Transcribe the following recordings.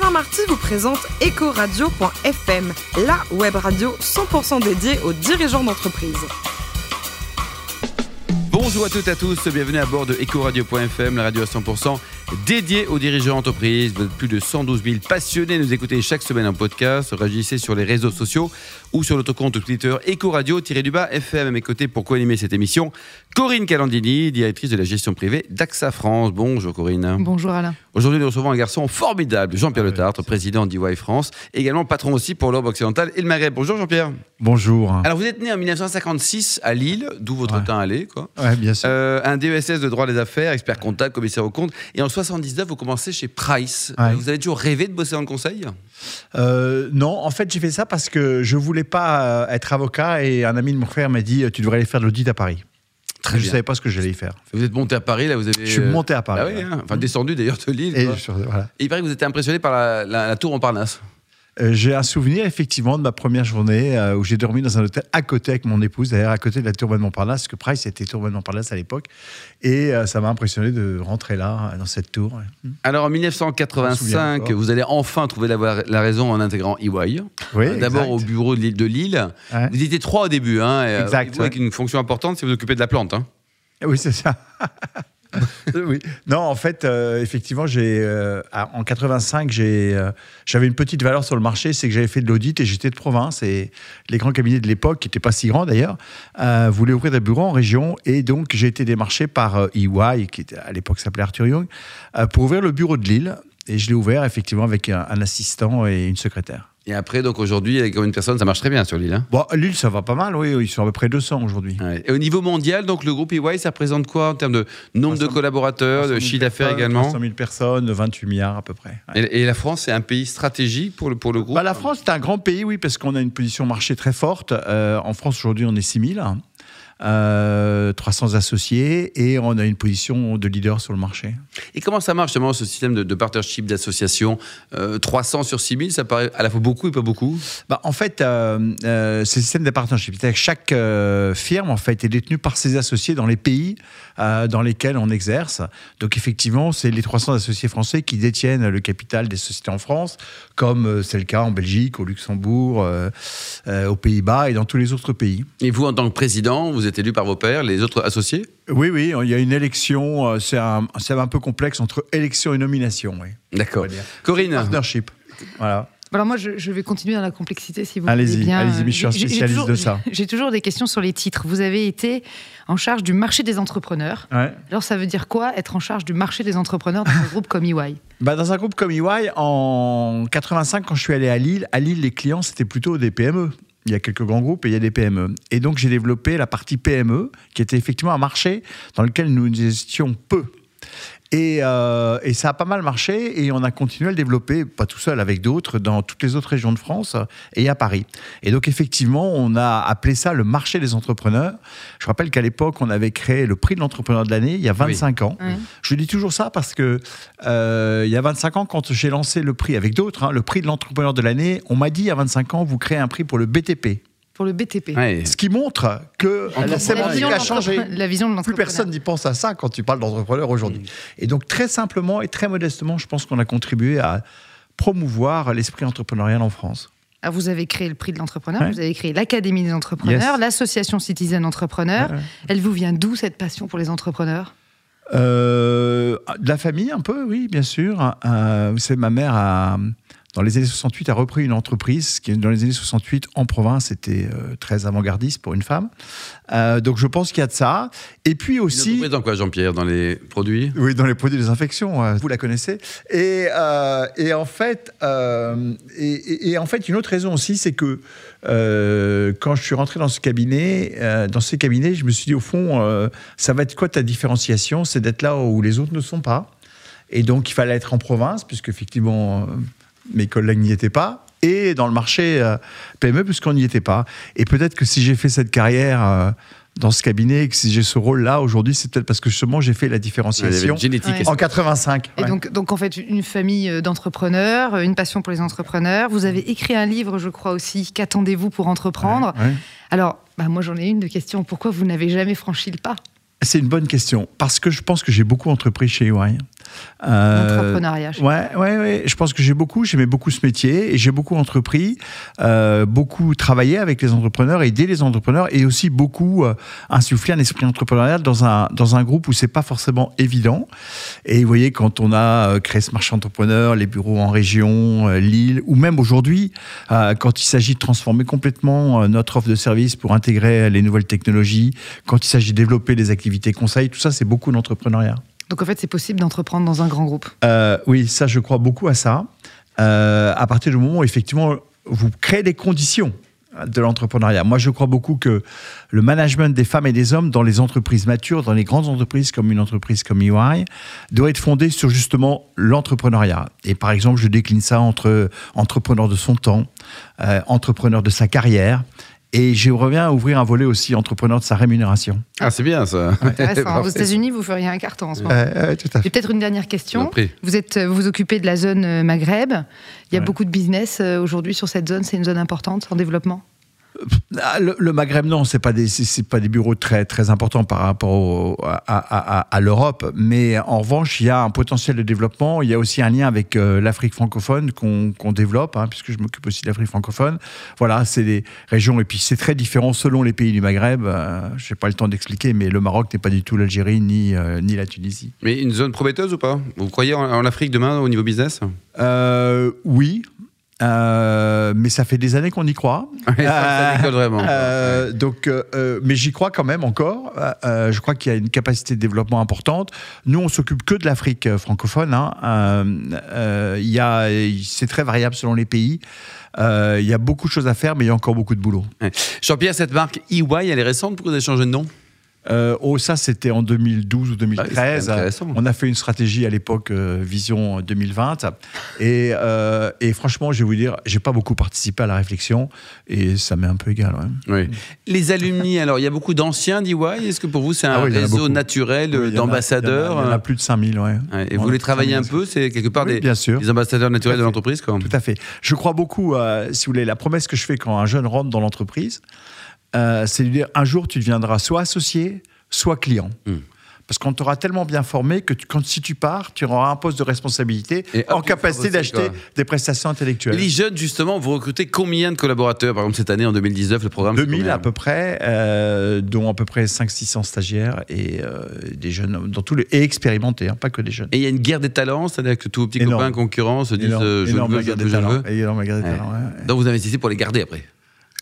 Alain Marty vous présente Ecoradio.fm, la web radio 100% dédiée aux dirigeants d'entreprise. Bonjour à toutes et à tous, bienvenue à bord de Ecoradio.fm, la radio à 100% dédiée aux dirigeants d'entreprise. Vous êtes plus de 112 000 passionnés, nous écoutez chaque semaine en podcast, réagissez sur les réseaux sociaux ou sur notre compte Twitter Ecoradio-du-bas FM à mes côtés pour co-animer cette émission. Corinne Calandini, directrice de la gestion privée d'AXA France. Bonjour Corinne. Bonjour Alain. Aujourd'hui, nous recevons un garçon formidable, Jean-Pierre Le Tartre, président d'EY France, également patron aussi pour l'Europe occidentale et le Maghreb. Bonjour Jean-Pierre. Bonjour. Alors vous êtes né en 1956 à Lille, d'où votre Ouais. temps allé, quoi. Ouais, bien sûr. Euh, un DESS de droit des affaires, expert comptable, commissaire aux comptes. Et en 79, vous commencez chez Price. Ouais. Euh, Vous avez toujours rêvé de bosser dans le conseil? Euh, non, en fait, j'ai fait ça parce que je voulais pas être avocat et un ami de mon frère m'a dit tu devrais aller faire de l'audit à Paris. Très je bien. savez pas ce que j'allais y faire. Vous êtes monté à Paris, là, vous avez. Je suis euh, monté à Paris. Ah oui, hein. enfin descendu d'ailleurs de Lille. Et je- voilà. Et il paraît que vous étiez impressionné par la, la- la tour Montparnasse. Euh, j'ai un souvenir effectivement de ma première journée euh, où j'ai dormi dans un hôtel à côté avec mon épouse, d'ailleurs à côté de la tour de Montparnasse, parce que Price était tour de Montparnasse à l'époque. Et euh, ça m'a impressionné de rentrer là, dans cette tour. ouais. Alors en Je me souviens 1985, encore. vous allez enfin trouver la, la raison en intégrant EY. Oui, D'abord au bureau de Lille. De Lille. Ouais. Vous étiez trois au début, hein, Exact, vous, avec ouais. une fonction importante, c'est vous occuper de la plante. Hein. Oui, c'est ça. oui. Non, en fait, euh, effectivement, j'ai euh, en 85, j'ai euh, j'avais une petite valeur sur le marché, c'est que j'avais fait de l'audit et j'étais de province et les grands cabinets de l'époque, qui n'étaient pas si grands d'ailleurs, voulaient ouvrir des bureaux en région et donc j'ai été démarché par EY, qui était, à l'époque s'appelait Arthur Young, pour ouvrir le bureau de Lille et je l'ai ouvert effectivement avec un assistant et une secrétaire. Et après, donc aujourd'hui, avec une personne, ça marche très bien sur l'île. Hein. Bon, Lille, ça va pas mal, oui, ils sont à peu près 200 aujourd'hui. Ouais. Et au niveau mondial, donc le groupe EY, ça représente quoi en termes de nombre de 300 collaborateurs, de 300 000 chiffre d'affaires personnes, également 300 000 personnes, 28 milliards à peu près. Ouais. et, et la France, c'est un pays stratégique pour le, pour le groupe Bah, la France, c'est un grand pays, oui, parce qu'on a une position marché très forte. Euh, en France, aujourd'hui, on est 6000, euh, 300 associés, et on a une position de leader sur le marché. Et comment ça marche justement ce système de, de partnership, d'association? Euh, 300 sur 6000, ça paraît à la fois beaucoup et pas beaucoup? Bah, en fait, euh, euh, c'est le système des partnerships. C'est-à-dire que chaque euh, firme, en fait, est détenue par ses associés dans les pays euh, dans lesquels on exerce. Donc, effectivement, c'est les 300 associés français qui détiennent le capital des sociétés en France, comme euh, c'est le cas en Belgique, au Luxembourg, euh, euh, aux Pays-Bas et dans tous les autres pays. Et vous, en tant que président, vous êtes élu par vos pairs, les autres associés? Oui, oui, il y a une élection, euh, c'est un, c'est un peu complexe entre élection et nomination. Oui. D'accord. Corinne Partnership. Voilà. Alors moi, je, je vais continuer dans la complexité si vous Allez-y, voulez bien. allez-y, mais je suis un spécialiste toujours- de ça. J'ai toujours des questions sur les titres. Vous avez été en charge du marché des entrepreneurs. Ouais. Alors ça veut dire quoi être en charge du marché des entrepreneurs dans un groupe comme EY? Bah, dans un groupe comme EY, en 85, quand je suis allé à Lille, à Lille, les clients, c'était plutôt des PME. Il y a quelques grands groupes et il y a des PME. Et donc, j'ai développé la partie PME, qui était effectivement un marché dans lequel nous étions peu. Et, euh, et ça a pas mal marché et on a continué à le développer, pas tout seul, avec d'autres, dans toutes les autres régions de France et à Paris. Et donc effectivement, on a appelé ça le marché des entrepreneurs. Je rappelle qu'à l'époque, on avait créé le prix de l'entrepreneur de l'année il y a 25 ans. Ouais. Je dis toujours ça parce que euh, il y a 25 ans, quand j'ai lancé le prix avec d'autres, hein, le prix de l'entrepreneur de l'année, on m'a dit il y a 25 ans, vous créez un prix pour le BTP. Pour le BTP Ouais. Ce qui montre que la La sémantique vision de a changé. l'entrepreneur- La vision de Plus personne n'y pense à ça quand tu parles d'entrepreneur aujourd'hui. Et donc, très simplement et très modestement, je pense qu'on a contribué à promouvoir l'esprit entrepreneurial en France. Ah, vous avez créé le prix de l'entrepreneur, Ouais. vous avez créé l'Académie des entrepreneurs, Yes. l'association Citizen Entrepreneur. Ouais, ouais. Elle vous vient d'où cette passion pour les entrepreneurs? Euh, de la famille, un peu, oui, bien sûr. Euh, vous savez, ma mère, a, dans les années 68, a repris une entreprise qui, dans les années 68, en province, était euh, très avant-gardiste pour une femme. Euh, donc, je pense qu'il y a de ça. Et puis Une aussi. entreprise dans quoi, Jean-Pierre? Dans les produits? Oui, dans les produits des infections, euh, vous la connaissez. Et, et en fait, et, en fait, une autre raison aussi, c'est que quand je suis rentré dans ce cabinet, dans ces cabinets, je me suis dit au fond, ça va être quoi ta différenciation? C'est d'être là où les autres ne sont pas. Et donc, il fallait être en province, puisque effectivement, mes collègues n'y étaient pas. Et dans le marché euh, PME, puisqu'on n'y était pas. Et peut-être que si j'ai fait cette carrière euh, dans ce cabinet et que si j'ai ce rôle-là aujourd'hui, c'est peut-être parce que justement j'ai fait la différenciation génétique. Ouais. en 85. Et ouais. donc, donc, en fait, une famille euh, d'entrepreneurs, une passion pour les entrepreneurs. Vous avez écrit un livre, je crois aussi, Qu'attendez-vous pour entreprendre Ouais, ouais. Alors, bah, moi, j'en ai une de question. Pourquoi vous n'avez jamais franchi le pas? C'est une bonne question parce que je pense que j'ai beaucoup entrepris chez EY. L'entrepreneuriat. Ouais, ouais, ouais. Je pense que j'ai beaucoup, j'aimais beaucoup ce métier et j'ai beaucoup entrepris, euh, beaucoup travaillé avec les entrepreneurs, aidé les entrepreneurs et aussi beaucoup euh, insufflé un esprit entrepreneurial dans un, dans un groupe où c'est pas forcément évident. Et vous voyez, quand on a euh, créé ce marché entrepreneur, les bureaux en région, Lille, ou même aujourd'hui, quand il s'agit de transformer complètement notre offre de service pour intégrer les nouvelles technologies, quand il s'agit de développer des activités conseils, tout ça, c'est beaucoup d'entrepreneuriat. Donc en fait, c'est possible d'entreprendre dans un grand groupe. Euh, oui, ça, je crois beaucoup à ça. Euh, à partir du moment où, effectivement, vous créez les conditions de l'entrepreneuriat. Moi, je crois beaucoup que le management des femmes et des hommes dans les entreprises matures, dans les grandes entreprises comme une entreprise comme EY, doit être fondé sur justement l'entrepreneuriat. Et par exemple, je décline ça entre entrepreneur de son temps, euh, entrepreneur de sa carrière. Et je reviens à ouvrir un volet aussi entrepreneur de sa rémunération. Ah, c'est bien ça. Intéressant. Aux. États-Unis, vous feriez un carton en ce moment. Euh, euh, tout à fait. Et peut-être une dernière question. Vous êtes, vous vous occupez de la zone euh, Maghreb. Il y a Ouais. beaucoup de business euh, aujourd'hui sur cette zone. C'est une zone importante en développement? Ah, le, le Maghreb, non, c'est pas des, c'est- c'est pas des bureaux très très importants par rapport au- à, à- à- à l'Europe, mais en revanche, il y a un potentiel de développement. Il y a aussi un lien avec euh, l'Afrique francophone qu'on qu'on développe, hein, puisque je m'occupe aussi de l'Afrique francophone. Voilà, c'est des régions et puis c'est très différent selon les pays du Maghreb. Euh, je n'ai pas le temps d'expliquer, mais le Maroc n'est pas du tout l'Algérie ni euh, ni la Tunisie. Mais une zone prometteuse ou pas? Vous croyez en, en Afrique demain au niveau business? Euh, oui. Euh, mais ça fait des années qu'on y croit. ça, ça décolle vraiment. Euh, donc, euh, euh, mais j'y crois quand même encore. Euh, euh, je crois qu'il y a une capacité de développement importante. Nous, on s'occupe que de l'Afrique euh, francophone. hein. Euh, euh, il c'est très variable selon les pays. Euh, il y a beaucoup de choses à faire, mais il y a encore beaucoup de boulot. Jean-Pierre, cette marque EY, elle est récente Pourquoi vous avez changé de nom? Euh, oh, ça, c'était en 2012 ou Ah oui, 2013. c'est intéressant. on a fait une stratégie à l'époque euh, Vision 2020. Et, euh, et franchement, je vais vous dire, j'ai pas beaucoup participé à la réflexion et ça m'est un peu égal. ouais. Oui. Les alumni, alors il y a beaucoup d'anciens d'EY. Est-ce que pour vous c'est un Ah oui, a réseau naturel Oui, d'ambassadeurs? Il y en a, il y en a plus de 5000, ouais. Ouais, Et On vous a voulez travailler 5000. un peu C'est quelque part Oui, des, bien sûr. des ambassadeurs naturels de l'entreprise. Tout à fait. Je crois beaucoup, euh, si vous voulez, la promesse que je fais quand un jeune rentre dans l'entreprise, euh, c'est de dire un jour tu deviendras soit associé, soit client. Hmm. Parce qu'on t'aura tellement bien formé que tu- quand, si tu pars, tu auras un poste de responsabilité Et en capacité d'acheter des prestations intellectuelles. Les jeunes, justement, vous recrutez combien de collaborateurs Par exemple, cette année, en 2019, le programme c'est 2000 combien à peu près, euh, dont à peu près 500-600 stagiaires et euh, des jeunes dans tous les, et expérimentés, hein, pas que des jeunes. Et il y a une guerre des talents, c'est-à-dire que tous vos petits Énorme. copains concurrents se disent Énorme, euh, je énorme veux, je des je le talents. veux. Énorme bagarre des Ouais. talents, ouais. Donc vous investissez pour les garder après.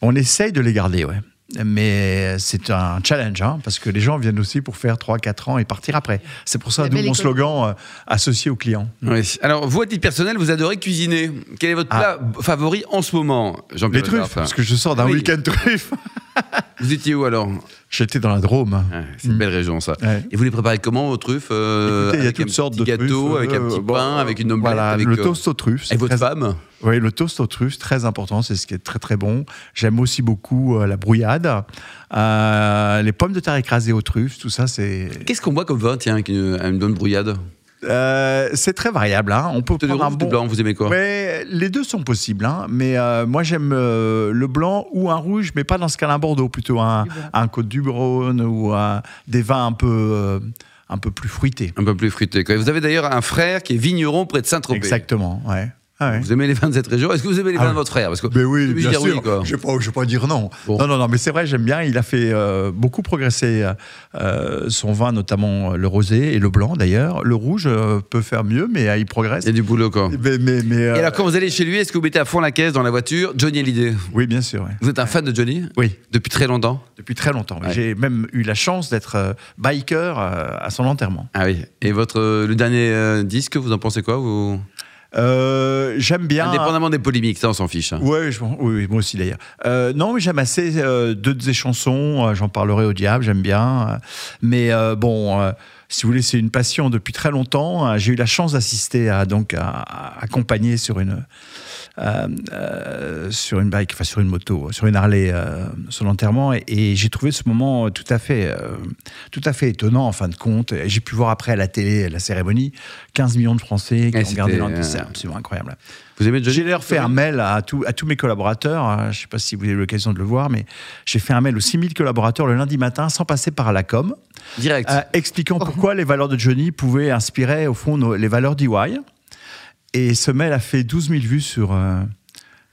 On essaye de les garder, ouais. Mais c'est un challenge, hein, parce que les gens viennent aussi pour faire 3-4 ans et partir après. C'est pour ça, d'où mon slogan euh, associé aux clients. Oui. Alors, vous, à titre personnel, vous adorez cuisiner. Quel est votre Ah. plat favori en ce moment Jean-Pierre Les truffes, parce que je sors d'un Oui. week-end truffe. Vous étiez où alors? J'étais dans la Drôme. Ouais, C'est une belle région, ça. Ouais. Et vous les préparez comment, vos truffes euh, Écoutez, il y a avec toutes sortes de gâteau, truffes, avec un euh, petit bon, pain, avec une omelette, Voilà, avec, le euh, toast aux truffes. avec votre femme Oui, le toast aux truffes, très important, c'est ce qui est très très bon. J'aime aussi beaucoup euh, la brouillade, les pommes de terre écrasées aux truffes, tout ça, c'est Qu'est-ce qu'on boit comme vin, tiens, avec une, une bonne brouillade euh, c'est très variable. Hein. On peut prendre un de bon. blanc, vous aimez quoi? Ouais, les deux sont possibles, hein. mais euh, moi j'aime euh, le blanc ou un rouge, mais pas dans ce cas-là un Bordeaux, plutôt un, blanc. un Côte du Rhône ou un- des vins un peu, euh, un peu plus fruités. Un peu plus fruité. Vous avez d'ailleurs un frère qui est vigneron près de Saint-Tropez. Exactement, ouais. Ah ouais. Vous aimez les vins de cette région? Est-ce que vous aimez les Ah vins ouais. de votre frère? Parce que Mais oui, Celui bien dire oui, sûr. quoi. je ne vais, pas- je vais pas dire non. Bon. Non, non, non, mais c'est vrai, j'aime bien. Il a fait euh, beaucoup progresser euh, son vin, notamment euh, le rosé et le blanc d'ailleurs. Le rouge euh, peut faire mieux, mais euh, il progresse. il y a du boulot, quoi. Mais, mais, mais, euh, Et alors, quand vous allez chez lui, est-ce que vous mettez à fond la caisse dans la voiture? Johnny Hallyday Oui, bien sûr. ouais. Vous êtes un fan de Johnny? Oui, Depuis très longtemps? Depuis très longtemps. J'ai même eu la chance d'être euh, biker euh, à son enterrement. Ah oui. Et votre, euh, le dernier euh, disque, vous en pensez quoi vous... Euh, j'aime bien. Indépendamment des polémiques, ça on s'en fiche. hein. Ouais, je- oui, moi aussi d'ailleurs. Euh, non, mais j'aime assez euh, deux de ses chansons. euh, J'en parlerai au diable, j'aime bien. mais bon, si vous voulez, c'est une passion depuis très longtemps. Euh, J'ai eu la chance d'assister à donc à, à accompagner sur une euh, euh, sur une bike, enfin sur une moto, sur une Harley, euh, son enterrement, et, et j'ai trouvé ce moment tout à fait tout à fait étonnant en fin de compte. Et J'ai pu voir après à la télé la cérémonie, 15 millions de Français qui Ouais, ont regardé l'enterrement. C'est absolument incroyable. Vous aimez Johnny J'ai d'ailleurs fait un mail à, tous- à tous mes collaborateurs. hein, Je ne sais pas si vous avez eu l'occasion de le voir, mais j'ai fait un mail aux 6000 collaborateurs le lundi matin sans passer par la com, Direct. euh, expliquant pourquoi quoi les valeurs de Johnny pouvaient inspirer au fond nos- les valeurs d'EY. Et ce mail a fait 12 000 vues sur, euh,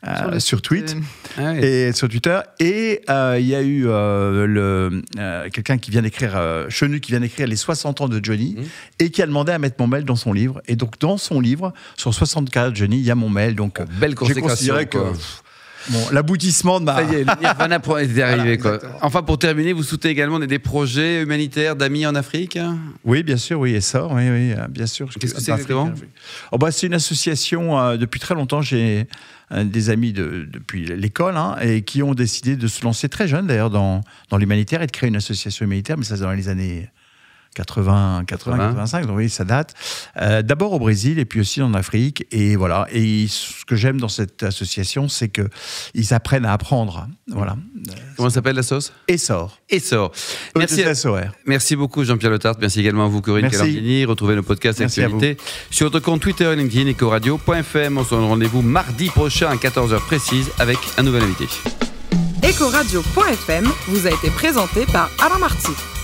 euh, sur tweet. euh, Ah ouais. Et sur Twitter. Et euh, il y a eu euh, le, euh, quelqu'un qui vient d'écrire, euh, Chenu, qui vient d'écrire les 60 ans de Johnny Mhm. et qui a demandé à mettre mon mail dans son livre. Et donc, dans son livre, sur 64 de Johnny, il y a mon mail. Donc, Belle j'ai considéré que quoi. Bon, l'aboutissement de ma. Ça y est, le Nirvana est arrivé. quoi. Enfin, pour terminer, vous soutenez également des, des projets humanitaires d'amis en Afrique? Oui, bien sûr, oui, et ça, oui, oui, euh, bien sûr. Qu'est-ce que c'est exactement? Oh, bah, C'est une association, euh, depuis très longtemps, j'ai euh, des amis de, depuis l'école, hein, et qui ont décidé de se lancer très jeunes, d'ailleurs, dans, dans l'humanitaire et de créer une association humanitaire, mais ça, c'est dans les années 80, 80, 85, donc oui, ça date. Euh, D'abord au Brésil et puis aussi en Afrique. Et voilà. Et ce que j'aime dans cette association, c'est que ils apprennent à apprendre. Voilà. Comment s'appelle la sauce? Essor. Essor. Merci, merci beaucoup Jean-Pierre Letarte. Merci également à vous Corinne Merci. Calandini. Retrouvez nos podcasts Merci à actualités sur notre compte Twitter et LinkedIn ecoradio.fm. On se donne rendez-vous mardi prochain à 14h précise avec un nouvel invité. Ecoradio.fm vous a été présenté par Alain Marty.